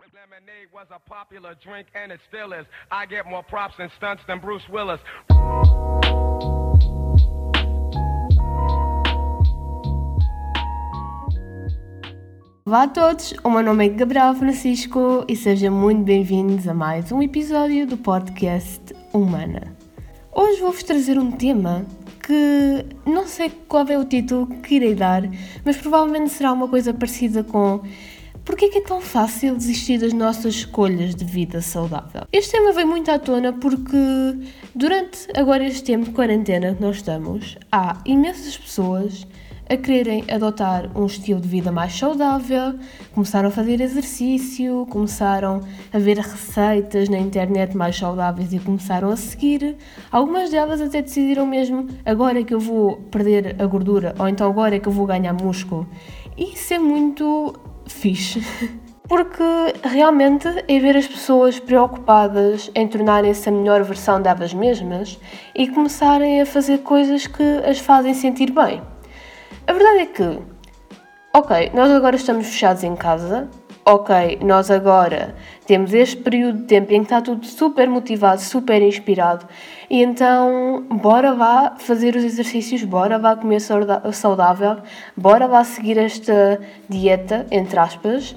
Lemonade was a popular drink and it still is. I get more props and stunts than Bruce Willis. Olá a todos, o meu nome é Gabriel Francisco e sejam muito bem-vindos a mais um episódio do podcast Humana. Hoje vou-vos trazer um tema que não sei qual é o título que irei dar, mas provavelmente será uma coisa parecida com Porquê que é tão fácil desistir das nossas escolhas de vida saudável? Este tema vem muito à tona porque durante agora este tempo de quarentena que nós estamos, há imensas pessoas a quererem adotar um estilo de vida mais saudável, começaram a fazer exercício, começaram a ver receitas na internet mais saudáveis e começaram a seguir. Algumas delas até decidiram mesmo agora é que eu vou perder a gordura ou então agora é que eu vou ganhar músculo. Isso é muito fixe. Porque realmente é ver as pessoas preocupadas em tornarem-se a melhor versão delas mesmas e começarem a fazer coisas que as fazem sentir bem. A verdade é que, ok, nós agora estamos fechados em casa, ok, nós agora temos este período de tempo em que está tudo super motivado, super inspirado, e então bora lá fazer os exercícios, bora lá comer saudável, bora lá seguir esta dieta, entre aspas,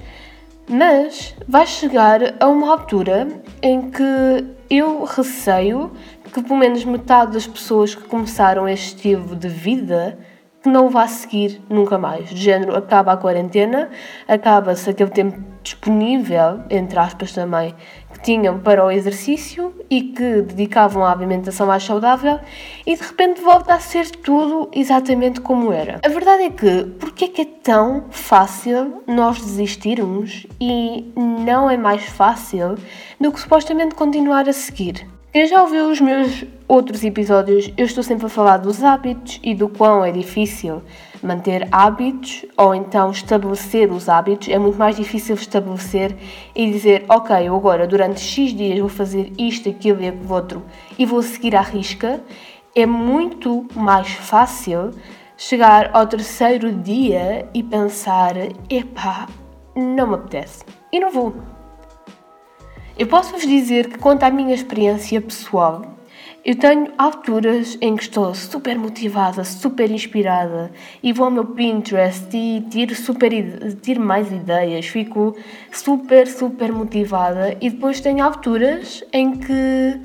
mas vai chegar a uma altura em que eu receio que pelo menos metade das pessoas que começaram este estilo de vida que não vá seguir nunca mais. De género, acaba a quarentena, acaba-se aquele tempo disponível, entre aspas também, que tinham para o exercício e que dedicavam à alimentação mais saudável e de repente volta a ser tudo exatamente como era. A verdade é que, porque é que é tão fácil nós desistirmos e não é mais fácil do que supostamente continuar a seguir? Quem já ouviu os meus outros episódios, eu estou sempre a falar dos hábitos e do quão é difícil manter hábitos ou então estabelecer os hábitos. É muito mais difícil estabelecer e dizer, ok, eu agora durante X dias vou fazer isto, aquilo e aquilo outro e vou seguir à risca. É muito mais fácil chegar ao terceiro dia e pensar, epá, não me apetece e não vou. Eu posso vos dizer que, quanto à minha experiência pessoal, eu tenho alturas em que estou super motivada, super inspirada e vou ao meu Pinterest e tiro, super, tiro mais ideias, fico super, super motivada e depois tenho alturas em que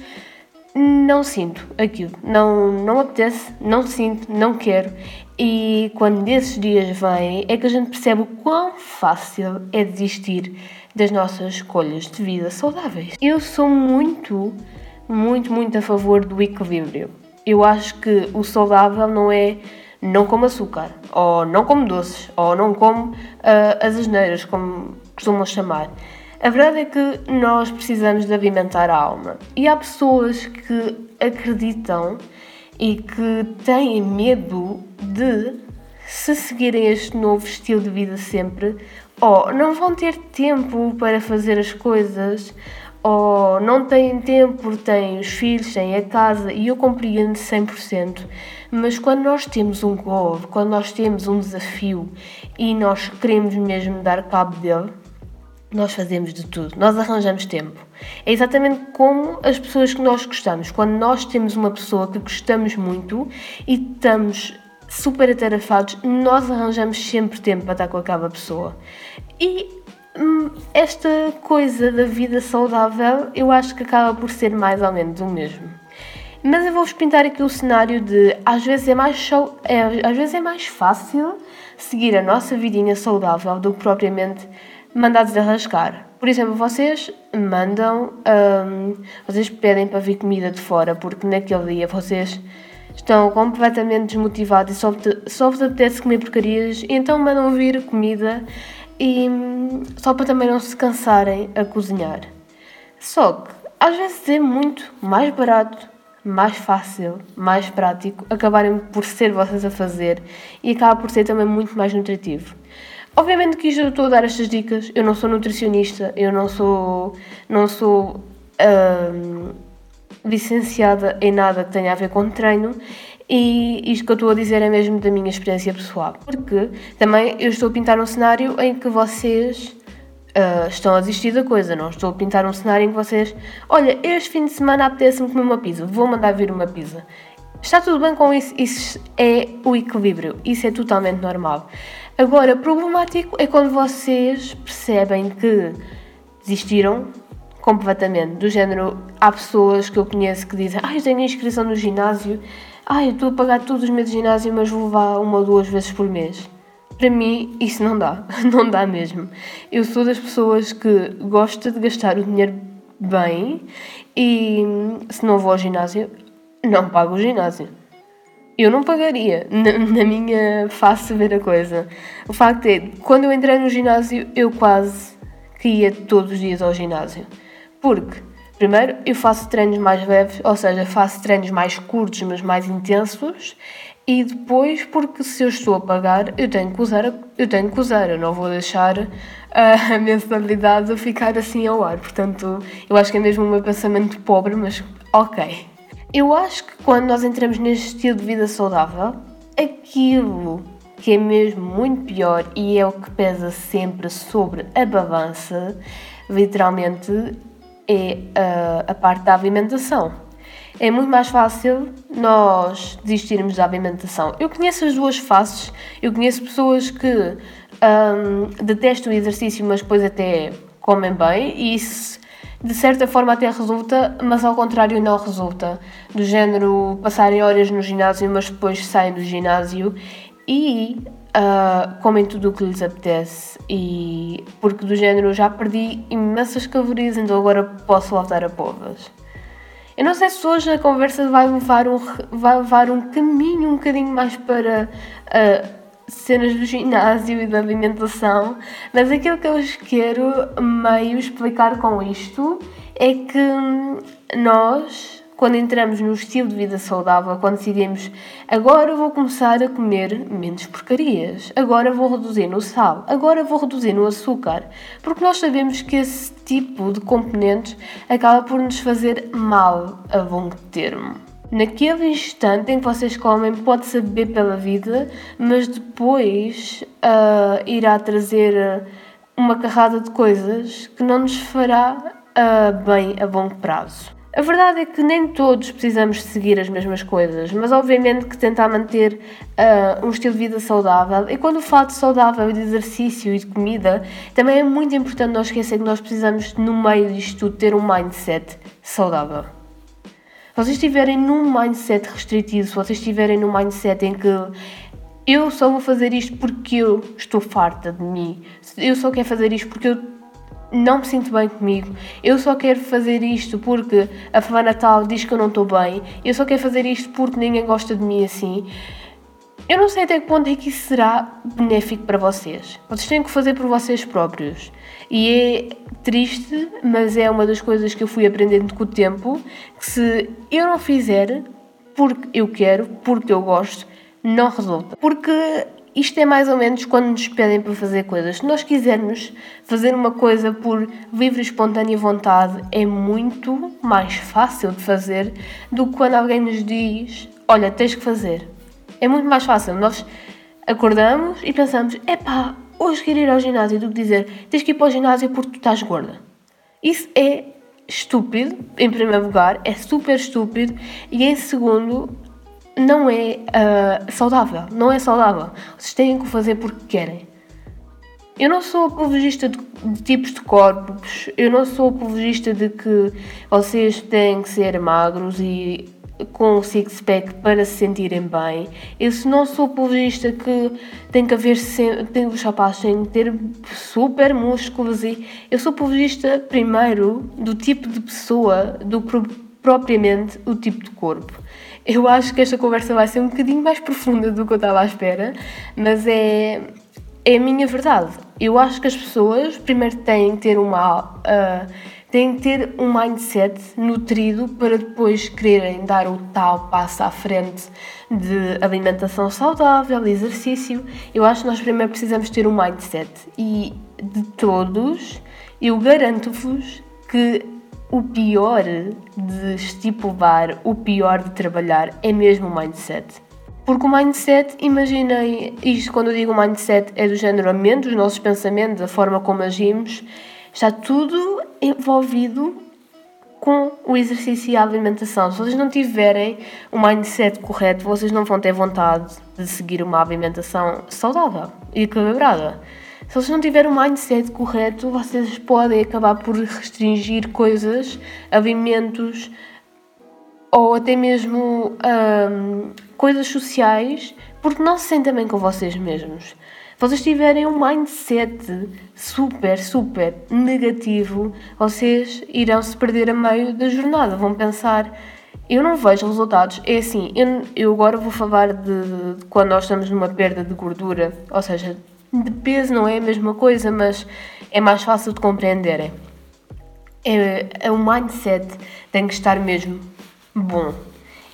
não sinto aquilo, não, não apetece, não sinto, não quero. E quando esses dias vêm é que a gente percebe o quão fácil é desistir das nossas escolhas de vida saudáveis. Eu sou muito, muito, muito a favor do equilíbrio. Eu acho que o saudável não é não como açúcar, ou não como doces, ou não como uh, as asneiras, como costumam chamar. A verdade é que nós precisamos de alimentar a alma. E há pessoas que acreditam e que têm medo de, se seguirem este novo estilo de vida sempre, ou não vão ter tempo para fazer as coisas, ou não têm tempo porque têm os filhos, têm a casa, e eu compreendo 100%. Mas quando nós temos um goal, quando nós temos um desafio e nós queremos mesmo dar cabo dele, nós fazemos de tudo, nós arranjamos tempo. É exatamente como as pessoas que nós gostamos. Quando nós temos uma pessoa que gostamos muito e estamos super atarefados, nós arranjamos sempre tempo para estar com aquela pessoa. E hum, esta coisa da vida saudável eu acho que acaba por ser mais ou menos o mesmo. Mas eu vou-vos pintar aqui o cenário de às vezes é mais, é, às vezes é mais fácil seguir a nossa vidinha saudável do que propriamente mandar desarrascar. Por exemplo, vocês mandam, hum, vocês pedem para vir comida de fora porque naquele dia vocês estão completamente desmotivados e só, vos apetece comer porcarias, então mandam vir comida e só para também não se cansarem a cozinhar. Só que às vezes é muito mais barato, mais fácil, mais prático acabarem por ser vocês a fazer e acaba por ser também muito mais nutritivo. Obviamente que isto eu estou a dar estas dicas, eu não sou nutricionista, eu não sou, não sou hum, licenciada em nada que tenha a ver com treino e isto que eu estou a dizer é mesmo da minha experiência pessoal. Porque também eu estou a pintar um cenário em que vocês uh, estão a desistir da coisa. Não estou a pintar um cenário em que vocês, olha, este fim de semana apetece-me comer uma pizza, vou mandar vir uma pizza. Está tudo bem com isso, isso é o equilíbrio, isso é totalmente normal. Agora, problemático é quando vocês percebem que desistiram completamente. Do género, há pessoas que eu conheço que dizem: Ah, eu tenho inscrição no ginásio, ah, eu estou a pagar todos os meses de ginásio, mas vou levar uma ou duas vezes por mês. Para mim, isso não dá, não dá mesmo. Eu sou das pessoas que gosta de gastar o dinheiro bem e se não vou ao ginásio, não pago o ginásio. Eu não pagaria, na, na minha face ver a coisa. O facto é, quando eu entrei no ginásio, eu quase que ia todos os dias ao ginásio. Porque, primeiro, eu faço treinos mais leves, ou seja, faço treinos mais curtos, mas mais intensos. E depois, porque se eu estou a pagar, eu tenho que usar, eu tenho que usar, eu não vou deixar a mensalidade ficar assim ao ar. Portanto, eu acho que é mesmo o meu pensamento pobre, mas ok. Eu acho que quando nós entramos neste estilo de vida saudável, aquilo que é mesmo muito pior e é o que pesa sempre sobre a balança, literalmente, é a, a parte da alimentação. É muito mais fácil nós desistirmos da alimentação. Eu conheço as duas faces, eu conheço pessoas que um, detestam o exercício, mas depois até comem bem, e isso de certa forma até resulta, mas ao contrário não resulta. Do género passarem horas no ginásio, mas depois saem do ginásio e uh, comem tudo o que lhes apetece. E porque do género já perdi imensas calorias, então agora posso voltar a povas. Eu não sei se hoje a conversa vai levar um, vai levar um caminho um bocadinho mais para uh, cenas do ginásio e da alimentação, mas aquilo que eu vos quero meio explicar com isto é que nós, quando entramos no estilo de vida saudável, quando decidimos agora vou começar a comer menos porcarias, agora vou reduzir no sal, agora vou reduzir no açúcar, porque nós sabemos que esse tipo de componentes acaba por nos fazer mal a longo termo. Naquele instante em que vocês comem, pode saber pela vida, mas depois uh, irá trazer uma carrada de coisas que não nos fará uh, bem a longo prazo. A verdade é que nem todos precisamos seguir as mesmas coisas, mas obviamente que tentar manter uh, um estilo de vida saudável. E quando falo de saudável de exercício e de comida, também é muito importante não esquecer que nós precisamos, no meio disto tudo, ter um mindset saudável vocês estiverem num mindset restritivo, se vocês estiverem num mindset em que eu só vou fazer isto porque eu estou farta de mim, eu só quero fazer isto porque eu não me sinto bem comigo, eu só quero fazer isto porque a Fala Natal diz que eu não estou bem, eu só quero fazer isto porque ninguém gosta de mim assim. Eu não sei até que ponto é que isso será benéfico para vocês. Vocês têm que fazer por vocês próprios. E é triste, mas é uma das coisas que eu fui aprendendo com o tempo, que se eu não fizer porque eu quero, porque eu gosto, não resulta. Porque isto é mais ou menos quando nos pedem para fazer coisas. Se nós quisermos fazer uma coisa por livre espontânea vontade, é muito mais fácil de fazer do que quando alguém nos diz: Olha, tens que fazer. É muito mais fácil. Nós acordamos e pensamos: epá, hoje quero ir ao ginásio do que dizer tens que ir para o ginásio porque tu estás gorda. Isso é estúpido, em primeiro lugar, é super estúpido e em segundo, não é uh, saudável. Não é saudável. Vocês têm que fazer porque querem. Eu não sou apologista de, de, tipos de corpos, eu não sou apologista de que vocês têm que ser magros e com o six-pack para se sentirem bem. Eu não sou apologista que tem que haver tem, os rapazes têm que ter super músculos e eu sou apologista primeiro do tipo de pessoa do que propriamente o tipo de corpo. Eu acho que esta conversa vai ser um bocadinho mais profunda do que eu estava à espera, mas é, é a minha verdade. Eu acho que as pessoas primeiro têm que ter uma uh, têm que ter um mindset nutrido para depois quererem dar o tal passo à frente de alimentação saudável, exercício. Eu acho que nós primeiro precisamos ter um mindset e de todos, eu garanto-vos que o pior de estipular, o pior de trabalhar é mesmo o mindset. Porque o mindset, imaginei, isto quando eu digo mindset é do género a mente, os nossos pensamentos, a forma como agimos, está tudo envolvido com o exercício e a alimentação. Se vocês não tiverem o mindset correto, vocês não vão ter vontade de seguir uma alimentação saudável e equilibrada. Se vocês não tiverem o mindset correto, vocês podem acabar por restringir coisas, alimentos ou até mesmo hum, coisas sociais porque não se sentem bem com vocês mesmos. Se vocês tiverem um mindset super, super negativo, vocês irão se perder a meio da jornada. Vão pensar, eu não vejo resultados. É assim, eu, eu agora vou falar de, de, quando nós estamos numa perda de gordura, ou seja, de peso não é a mesma coisa, mas é mais fácil de compreenderem. É, é, o mindset tem que estar mesmo bom.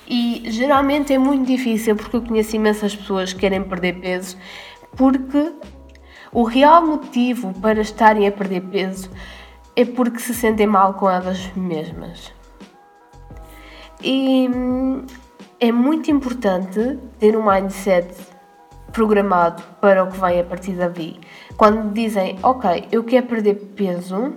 E geralmente é muito difícil porque eu conheço imensas pessoas que querem perder peso porque o real motivo para estarem a perder peso é porque se sentem mal com elas mesmas. E hum, é muito importante ter um mindset programado para o que vem a partir dali. Quando dizem, ok, eu quero perder peso,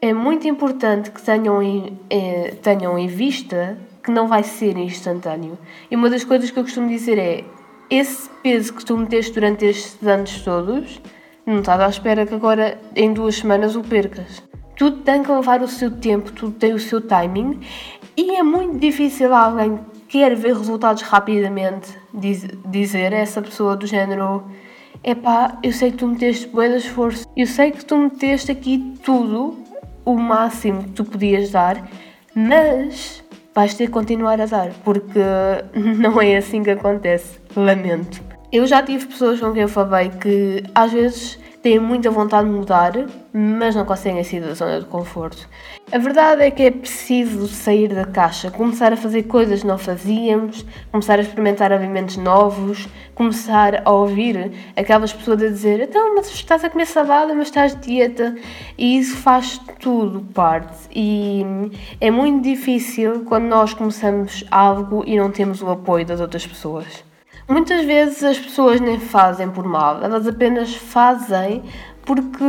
é muito importante que tenham em, eh, tenham em vista que não vai ser instantâneo. E uma das coisas que eu costumo dizer é: esse peso que tu meteste durante estes anos todos, não estás à espera que agora em duas semanas o percas. Tudo tem que levar o seu tempo, tudo tem o seu timing e é muito difícil alguém quer ver resultados rapidamente diz, dizer a essa pessoa do género epá, eu sei que tu meteste bué de esforço, eu sei que tu meteste aqui tudo, o máximo que tu podias dar, mas vais ter que continuar a dar, porque não é assim que acontece. Lamento. Eu já tive pessoas com quem eu falei que às vezes têm muita vontade de mudar, mas não conseguem sair da zona de conforto. A verdade é que é preciso sair da caixa, começar a fazer coisas que não fazíamos, começar a experimentar alimentos novos, começar a ouvir aquelas pessoas a dizer então, mas estás a comer salada, mas estás de dieta. E isso faz tudo parte. E é muito difícil quando nós começamos algo e não temos o apoio das outras pessoas. Muitas vezes as pessoas nem fazem por mal, elas apenas fazem porque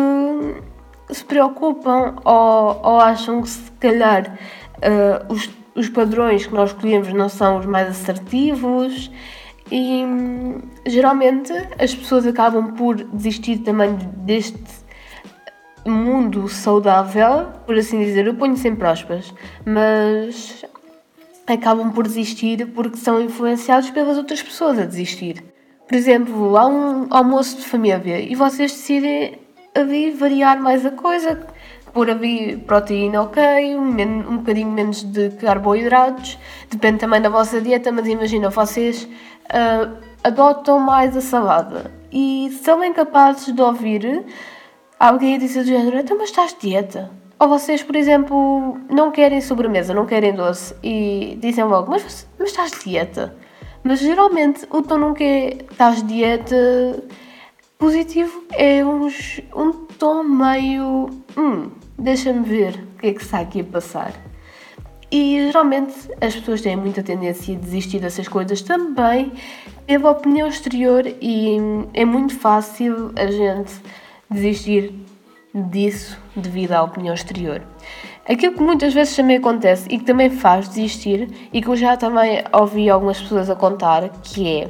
se preocupam ou, ou acham que se calhar uh, os, os padrões que nós escolhemos não são os mais assertivos e geralmente as pessoas acabam por desistir também deste mundo saudável, por assim dizer, eu ponho sempre aspas, mas acabam por desistir porque são influenciados pelas outras pessoas a desistir. Por exemplo, há um almoço de família e vocês decidem ali variar mais a coisa, pôr ali proteína ok, um, um bocadinho menos de carboidratos, depende também da vossa dieta, mas imagina, vocês uh, adotam mais a salada e são incapazes de ouvir alguém dizer do género, então mas estás dieta? Ou vocês, por exemplo, não querem sobremesa, não querem doce e dizem logo, mas, mas estás de dieta. Mas geralmente o tom não quer estás de dieta positivo é uns, um tom meio. Hum, deixa-me ver o que é que está aqui a passar. E geralmente as pessoas têm muita tendência a desistir dessas coisas também pela opinião exterior e é muito fácil a gente desistir disso devido à opinião exterior. Aquilo que muitas vezes também acontece e que também faz desistir e que eu já também ouvi algumas pessoas a contar, que é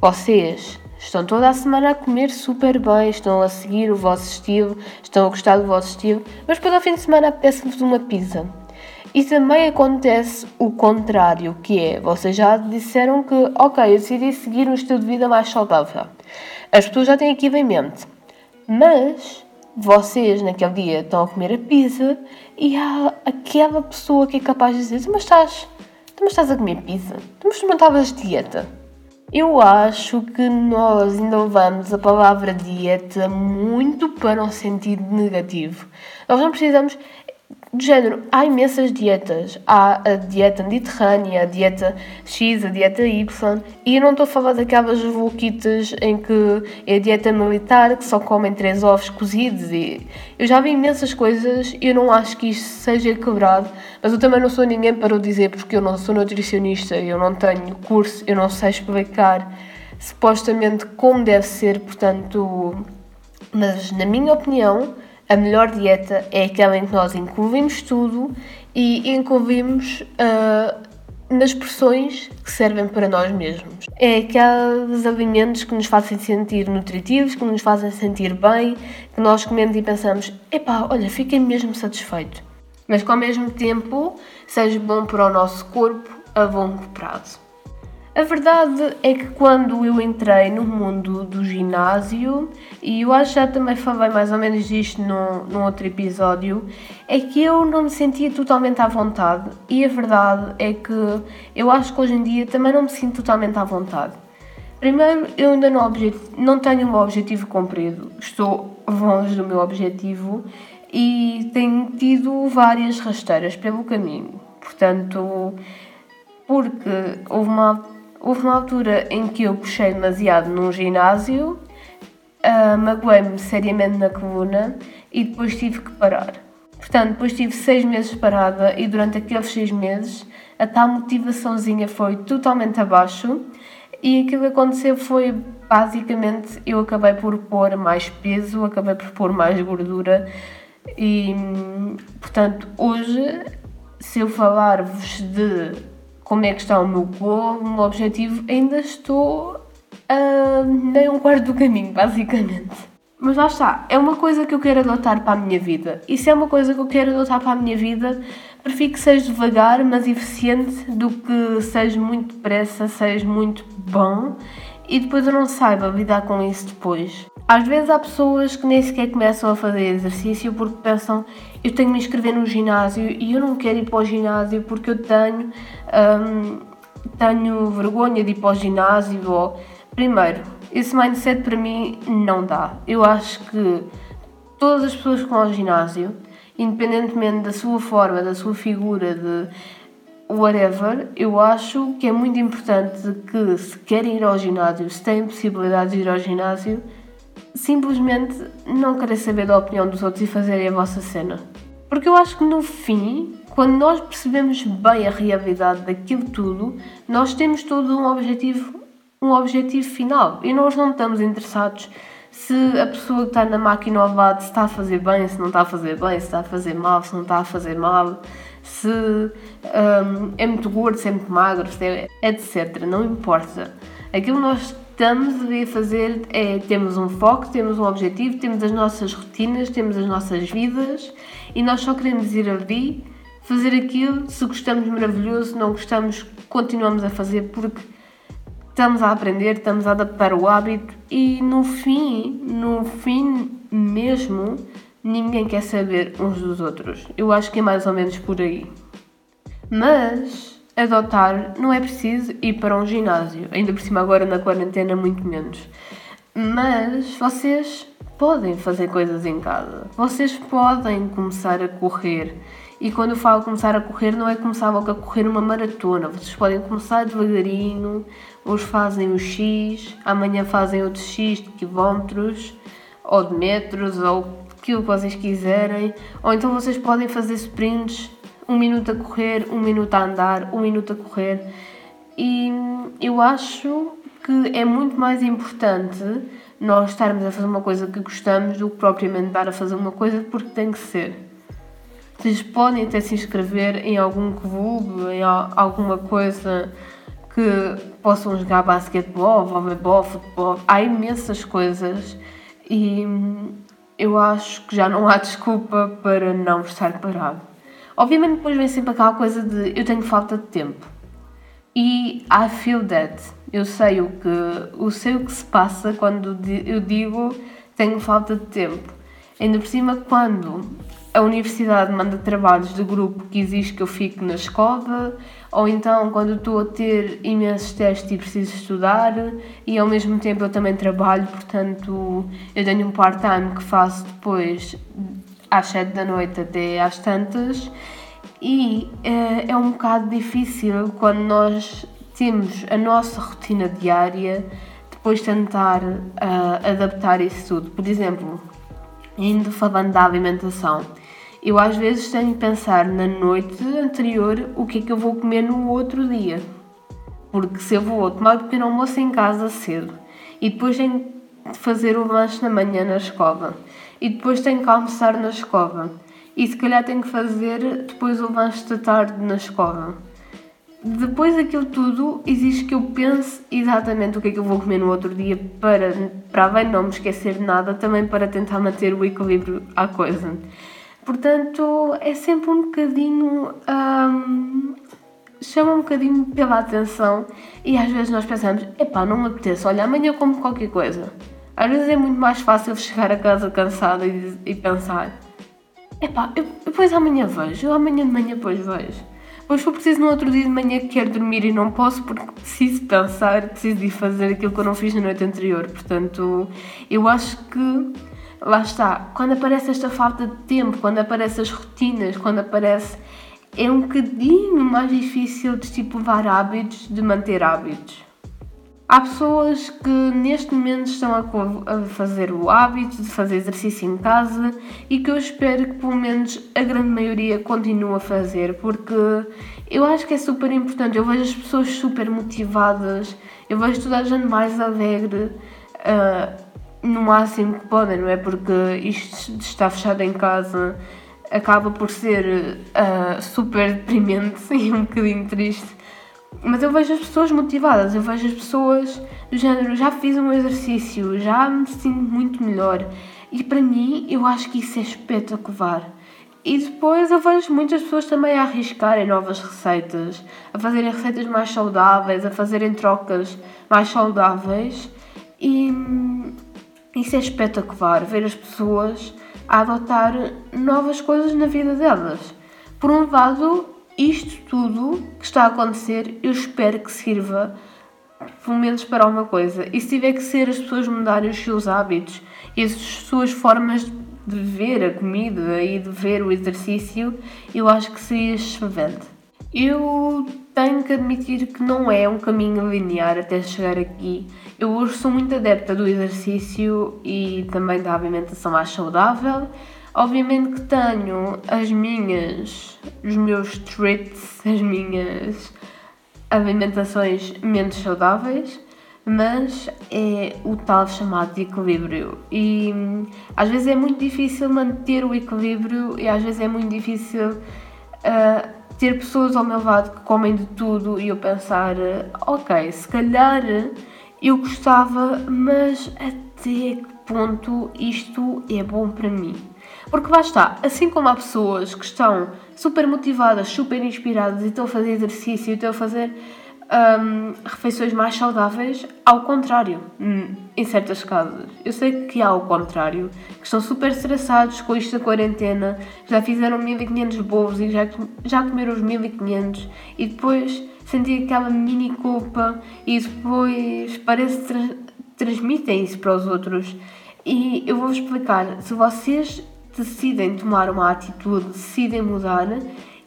vocês estão toda a semana a comer super bem, estão a seguir o vosso estilo, estão a gostar do vosso estilo, mas depois ao fim de semana apetece-vos uma pizza. E também acontece o contrário, que é, vocês já disseram que, ok, eu decidi seguir um estilo de vida mais saudável. As pessoas já têm aquilo em mente. Mas vocês naquele dia estão a comer a pizza e há aquela pessoa que é capaz de dizer: Mas estás, mas estás a comer pizza? Mas tu não estavas dieta? Eu acho que nós ainda levamos a palavra dieta muito para um sentido negativo. Nós não precisamos. Do género, há imensas dietas. Há a dieta mediterrânea, a dieta X, a dieta Y, e eu não estou a falar daquelas voluquitas em que é a dieta militar, que só comem três ovos cozidos. E eu já vi imensas coisas e eu não acho que isto seja quebrado, mas eu também não sou ninguém para o dizer, porque eu não sou nutricionista, eu não tenho curso, eu não sei explicar supostamente como deve ser, portanto. Mas, na minha opinião, a melhor dieta é aquela em que nós incluímos tudo e incluímos uh, nas porções que servem para nós mesmos. É aqueles alimentos que nos fazem sentir nutritivos, que nos fazem sentir bem, que nós comemos e pensamos: epá, olha, fiquei mesmo satisfeito. Mas que ao mesmo tempo seja bom para o nosso corpo a longo prazo. A verdade é que quando eu entrei no mundo do ginásio, e eu acho que já também falei mais ou menos disto num, num outro episódio, é que eu não me sentia totalmente à vontade. E a verdade é que eu acho que hoje em dia também não me sinto totalmente à vontade. Primeiro, eu ainda não, não tenho um objetivo cumprido, estou longe do meu objetivo e tenho tido várias rasteiras pelo caminho. Portanto, porque houve uma Houve uma altura em que eu puxei demasiado num ginásio, uh, magoei-me seriamente na coluna e depois tive que parar. Portanto, depois tive seis meses parada e durante aqueles seis meses a tal motivaçãozinha foi totalmente abaixo e aquilo que aconteceu foi basicamente eu acabei por pôr mais peso, acabei por pôr mais gordura e portanto hoje se eu falar-vos de como é que está o meu goal, o meu objetivo, ainda estou a nem um quarto do caminho, basicamente. Mas lá está, é uma coisa que eu quero adotar para a minha vida. E se é uma coisa que eu quero adotar para a minha vida, prefiro que seja devagar, mas eficiente, do que seja muito depressa, seja muito bom e depois eu não saiba lidar com isso depois. Às vezes há pessoas que nem sequer começam a fazer exercício porque pensam eu tenho que me inscrever no ginásio e eu não quero ir para o ginásio porque eu tenho, hum, tenho vergonha de ir para o ginásio. Ou... Primeiro, esse mindset para mim não dá. Eu acho que todas as pessoas que vão ao ginásio, independentemente da sua forma, da sua figura, de whatever, eu acho que é muito importante que se querem ir ao ginásio, se têm possibilidade de ir ao ginásio, simplesmente não querer saber da opinião dos outros e fazerem a vossa cena. Porque eu acho que no fim, quando nós percebemos bem a realidade daquilo tudo, nós temos todo um objetivo, um objetivo final e nós não estamos interessados se a pessoa que está na máquina ao está a fazer bem, se não está a fazer bem, se está a fazer mal, se não está a fazer mal se um, é muito gordo, se é muito magro, se é, etc. Não importa. Aquilo que nós estamos a fazer é temos um foco, temos um objetivo, temos as nossas rotinas, temos as nossas vidas e nós só queremos ir ali fazer aquilo. Se gostamos, maravilhoso. Se não gostamos, continuamos a fazer porque estamos a aprender, estamos a adaptar o hábito e no fim, no fim mesmo, ninguém quer saber uns dos outros. Eu acho que é mais ou menos por aí. Mas adotar não é preciso ir para um ginásio, ainda por cima agora na quarentena muito menos. Mas vocês podem fazer coisas em casa. Vocês podem começar a correr. E quando eu falo começar a correr, não é começar logo a correr uma maratona. Vocês podem começar devagarinho. Hoje fazem o X, amanhã fazem outros X de quilómetros, ou de metros, ou aquilo que vocês quiserem, ou então vocês podem fazer sprints, um minuto a correr, um minuto a andar, um minuto a correr. E eu acho que é muito mais importante nós estarmos a fazer uma coisa que gostamos do que propriamente dar a fazer uma coisa porque tem que ser. Vocês podem até se inscrever em algum clube, em alguma coisa que possam jogar basquetebol, voleibol, futebol. Há imensas coisas e eu acho que já não há desculpa para não estar parado. Obviamente depois vem sempre aquela coisa de eu tenho falta de tempo. E I feel that. Eu sei o que, eu sei o que se passa quando eu digo tenho falta de tempo. Ainda por cima quando a universidade manda trabalhos de grupo que exige que eu fique na escola, ou então quando estou a ter imensos testes e preciso estudar, e ao mesmo tempo eu também trabalho, portanto eu tenho um part-time que faço depois às 7 da noite até às tantas e uh, é um bocado difícil quando nós temos a nossa rotina diária depois tentar uh, adaptar isso tudo. Por exemplo, indo falando da alimentação, eu às vezes tenho que pensar na noite anterior o que é que eu vou comer no outro dia. Porque se eu vou tomar pequeno almoço em casa cedo e depois tenho de fazer o lanche na manhã na escola e depois tenho que almoçar na escola e se calhar tenho que fazer depois o lanche da tarde na escola. Depois daquilo tudo, exige que eu pense exatamente o que é que eu vou comer no outro dia para, para de não me esquecer de nada, também para tentar manter o equilíbrio à coisa. Portanto, é sempre um bocadinho. Hum, chama um bocadinho pela atenção e às vezes nós pensamos: epá, não me apetece, olha, amanhã eu como qualquer coisa. Às vezes é muito mais fácil chegar a casa cansada e, e pensar: epá, eu, depois amanhã vejo, eu amanhã de manhã depois vejo. Pois for preciso no outro dia de manhã que quero dormir e não posso porque preciso pensar, preciso de fazer aquilo que eu não fiz na noite anterior. Portanto, eu acho que lá está, quando aparece esta falta de tempo, quando aparecem as rotinas, quando aparece. É um bocadinho mais difícil de estipular hábitos, de manter hábitos. Há pessoas que neste momento estão a, fazer o hábito de fazer exercício em casa e que eu espero que pelo menos a grande maioria continue a fazer, porque eu acho que é super importante. Eu vejo as pessoas super motivadas, eu vejo toda a gente mais alegre, uh, no máximo que podem, não é? Porque isto de estar fechado em casa acaba por ser uh, super deprimente e um bocadinho triste mas eu vejo as pessoas motivadas, eu vejo as pessoas do género, já fiz um exercício, já me sinto muito melhor. E para mim, eu acho que isso é espetacular. E depois eu vejo muitas pessoas também a arriscarem novas receitas, a fazerem receitas mais saudáveis, a fazerem trocas mais saudáveis. E isso é espetacular, ver as pessoas a adotar novas coisas na vida delas. Por um lado, isto tudo que está a acontecer, eu espero que sirva pelo menos para uma coisa. E se tiver que ser as pessoas mudarem os seus hábitos e as suas formas de ver a comida e de ver o exercício, eu acho que seria excelente. Eu tenho que admitir que não é um caminho linear até chegar aqui. Eu hoje sou muito adepta do exercício e também da alimentação mais saudável Obviamente que tenho as minhas, os meus treats, as minhas alimentações menos saudáveis, mas é o tal chamado de equilíbrio. E às vezes é muito difícil manter o equilíbrio e às vezes é muito difícil uh, ter pessoas ao meu lado que comem de tudo e eu pensar, ok, se calhar eu gostava, mas até que ponto isto é bom para mim? Porque lá está, assim como há pessoas que estão super motivadas, super inspiradas e estão a fazer exercício e estão a fazer um, refeições mais saudáveis, ao contrário, hum, em certas casas. Eu sei que há o contrário, que estão super estressados com isto da quarentena, já fizeram 1500 bolos e já, já comeram os 1500 e depois sentem aquela mini culpa e depois parece que tra transmitem isso para os outros. E eu vou-vos explicar, se vocês decidem tomar uma atitude, decidem mudar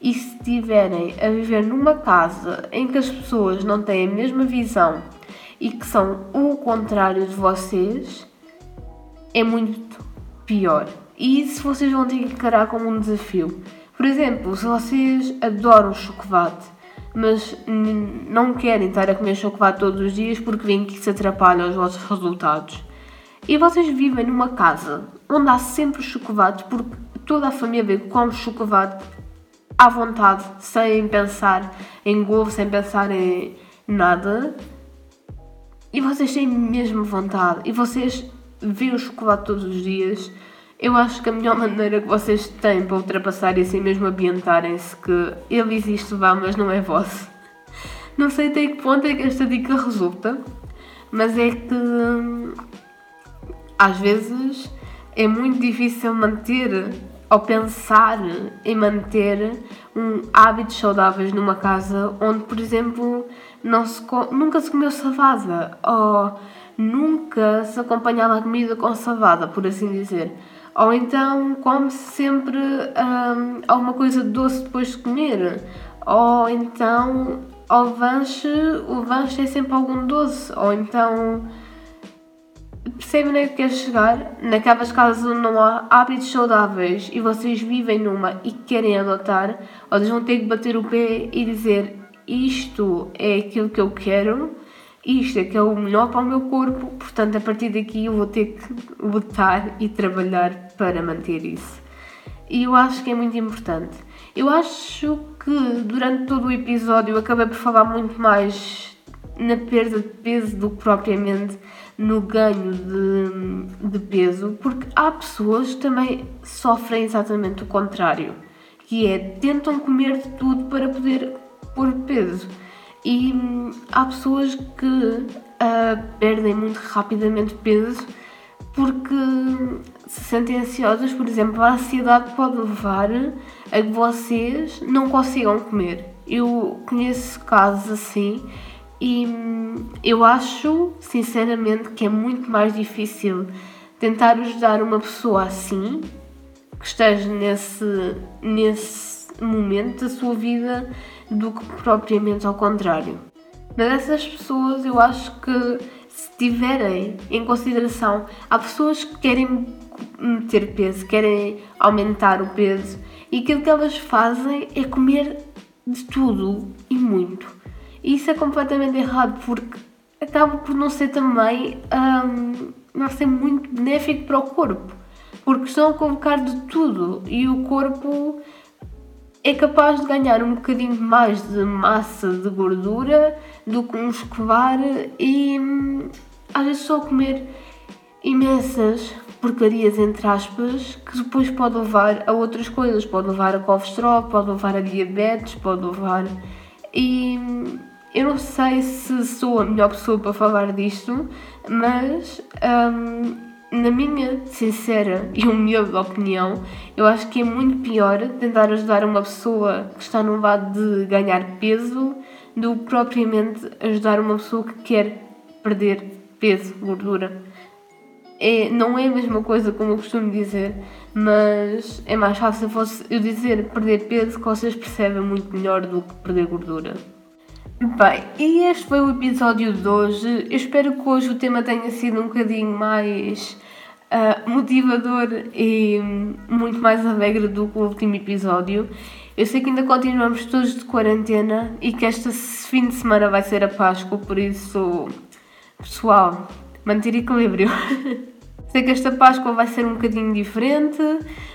e se estiverem a viver numa casa em que as pessoas não têm a mesma visão e que são o contrário de vocês, é muito pior. E isso vocês vão ter que encarar como um desafio. Por exemplo, se vocês adoram chocolate, mas não querem estar a comer chocolate todos os dias porque veem que isso atrapalha os vossos resultados, e vocês vivem numa casa onde há sempre chocolate, porque toda a família come chocolate à vontade, sem pensar em ovo, sem pensar em nada. E vocês têm mesmo vontade. E vocês veem o chocolate todos os dias. Eu acho que a melhor maneira que vocês têm para ultrapassar e mesmo ambientarem-se que ele existe vá, mas não é vosso. Não sei até que ponto é que esta dica resulta, mas é que às vezes é muito difícil manter ou pensar em manter um hábitos saudáveis numa casa onde, por exemplo, não se, nunca se comeu salada ou nunca se acompanhava a comida com salada, por assim dizer. Ou então come-se sempre hum, alguma coisa doce depois de comer. Ou então ao lanche, o lanche é sempre algum doce. Ou então percebem onde é que quer chegar? Naquelas casas onde não há hábitos saudáveis e vocês vivem numa e querem adotar, vocês vão ter que bater o pé e dizer isto é aquilo que eu quero, isto é que é o melhor para o meu corpo, portanto a partir daqui eu vou ter que lutar e trabalhar para manter isso. E eu acho que é muito importante. Eu acho que durante todo o episódio eu acabei por falar muito mais na perda de peso do que propriamente no ganho de, de peso, porque há pessoas que também sofrem exatamente o contrário, que é tentam comer de tudo para poder pôr peso. E hum, há pessoas que uh, perdem muito rapidamente peso porque se sentem ansiosas, por exemplo, a ansiedade pode levar a que vocês não consigam comer. Eu conheço casos assim e eu acho, sinceramente, que é muito mais difícil tentar ajudar uma pessoa assim, que esteja nesse, nesse momento da sua vida, do que propriamente ao contrário. Mas essas pessoas, eu acho que se tiverem em consideração, há pessoas que querem meter peso, querem aumentar o peso, e aquilo que elas fazem é comer de tudo e muito e isso é completamente errado porque acaba por não ser também um, não ser muito benéfico para o corpo. Porque estão a colocar de tudo e o corpo é capaz de ganhar um bocadinho mais de massa de gordura do que muscular e hum, às vezes só comer imensas porcarias entre aspas que depois pode levar a outras coisas, pode levar a colesterol, pode levar a diabetes, pode levar e hum, eu não sei se sou a melhor pessoa para falar disto, mas um, na minha sincera e humilde opinião, eu acho que é muito pior tentar ajudar uma pessoa que está no lado de ganhar peso do que propriamente ajudar uma pessoa que quer perder peso, gordura. É, não é a mesma coisa como eu costumo dizer, mas é mais fácil eu dizer perder peso que vocês percebem muito melhor do que perder gordura. Bem, e este foi o episódio de hoje. Eu espero que hoje o tema tenha sido um bocadinho mais uh, motivador e muito mais alegre do que o último episódio. Eu sei que ainda continuamos todos de quarentena e que este fim de semana vai ser a Páscoa, por isso, pessoal, manter equilíbrio. sei que esta Páscoa vai ser um bocadinho diferente,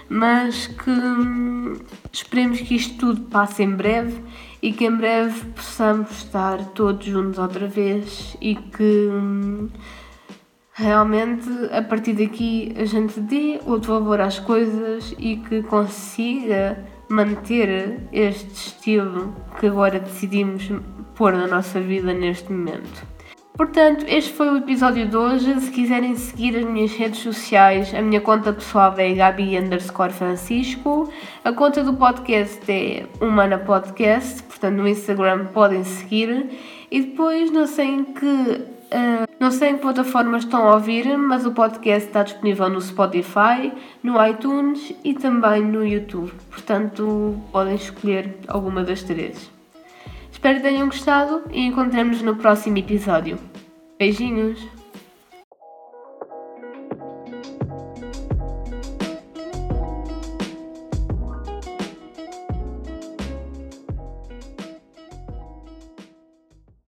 mas que hum, esperemos que isto tudo passe em breve e que em breve possamos estar todos juntos outra vez e que hum, realmente a partir daqui a gente dê outro valor às coisas e que consiga manter este estilo que agora decidimos pôr na nossa vida neste momento. Portanto, este foi o episódio de hoje. Se quiserem seguir as minhas redes sociais, a minha conta pessoal é Gabi underscore Francisco. A conta do podcast é Humana Podcast, portanto no Instagram podem seguir. E depois não sei em que uh, não sei em que plataformas estão a ouvir, mas o podcast está disponível no Spotify, no iTunes e também no YouTube. Portanto, podem escolher alguma das três. Espero que tenham gostado e encontramos no próximo episódio. Beijinhos!